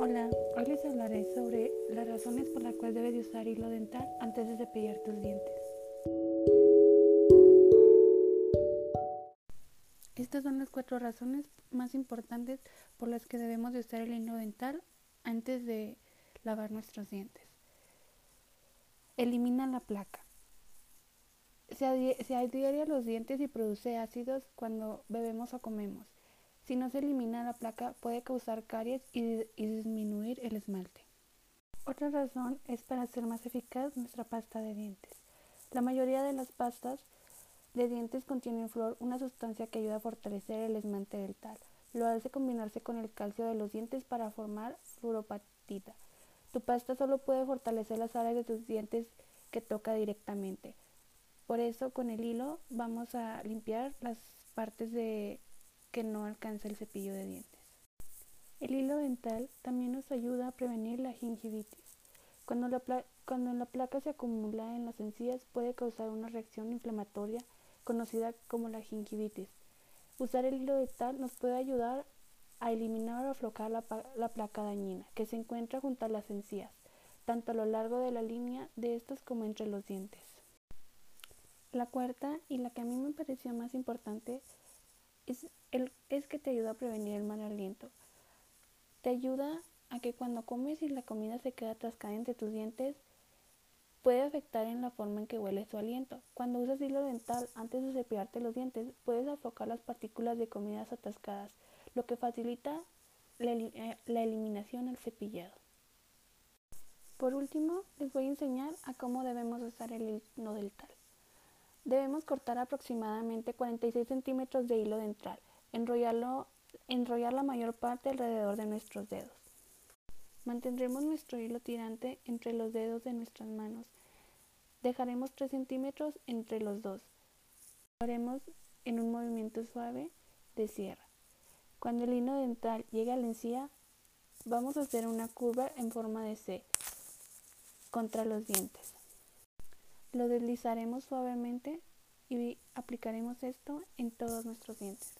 Hoy les hablaré sobre las razones por las cuales debes de usar hilo dental antes de cepillar tus dientes. Estas son las cuatro razones más importantes por las que debemos de usar el hilo dental antes de lavar nuestros dientes. Elimina la placa. Se, adhiere a los dientes y produce ácidos cuando bebemos o comemos. Si no se elimina la placa puede causar caries y, disminuir el esmalte. Otra razón es para hacer más eficaz nuestra pasta de dientes. La mayoría de las pastas de dientes contienen flor, una sustancia que ayuda a fortalecer el esmalte dental. Lo hace combinarse con el calcio de los dientes para formar fluoropatita. Tu pasta solo puede fortalecer las áreas de tus dientes que toca directamente. Por eso con el hilo vamos a limpiar las partes de que no alcanza el cepillo de dientes. El hilo dental también nos ayuda a prevenir la gingivitis. Cuando la, cuando la placa se acumula en las encías puede causar una reacción inflamatoria conocida como la gingivitis. Usar el hilo dental nos puede ayudar a eliminar o aflojar la, la, placa dañina que se encuentra junto a las encías, tanto a lo largo de la línea de estos como entre los dientes. La cuarta y la que a mí me pareció más importante es, que te ayuda a prevenir el mal aliento. Te ayuda a que cuando comes y la comida se queda atascada entre tus dientes, puede afectar en la forma en que huele tu aliento. Cuando usas hilo dental antes de cepillarte los dientes, puedes afocar las partículas de comidas atascadas, lo que facilita la, eh, la eliminación al cepillado. Por último, les voy a enseñar a cómo debemos usar el hilo dental. Debemos cortar aproximadamente 46 centímetros de hilo dental, enrollarlo, enrollar la mayor parte alrededor de nuestros dedos. Mantendremos nuestro hilo tirante entre los dedos de nuestras manos. Dejaremos 3 centímetros entre los dos. Lo haremos en un movimiento suave de cierre. Cuando el hilo dental llegue a la encía, vamos a hacer una curva en forma de C contra los dientes. Lo deslizaremos suavemente y aplicaremos esto en todos nuestros dientes.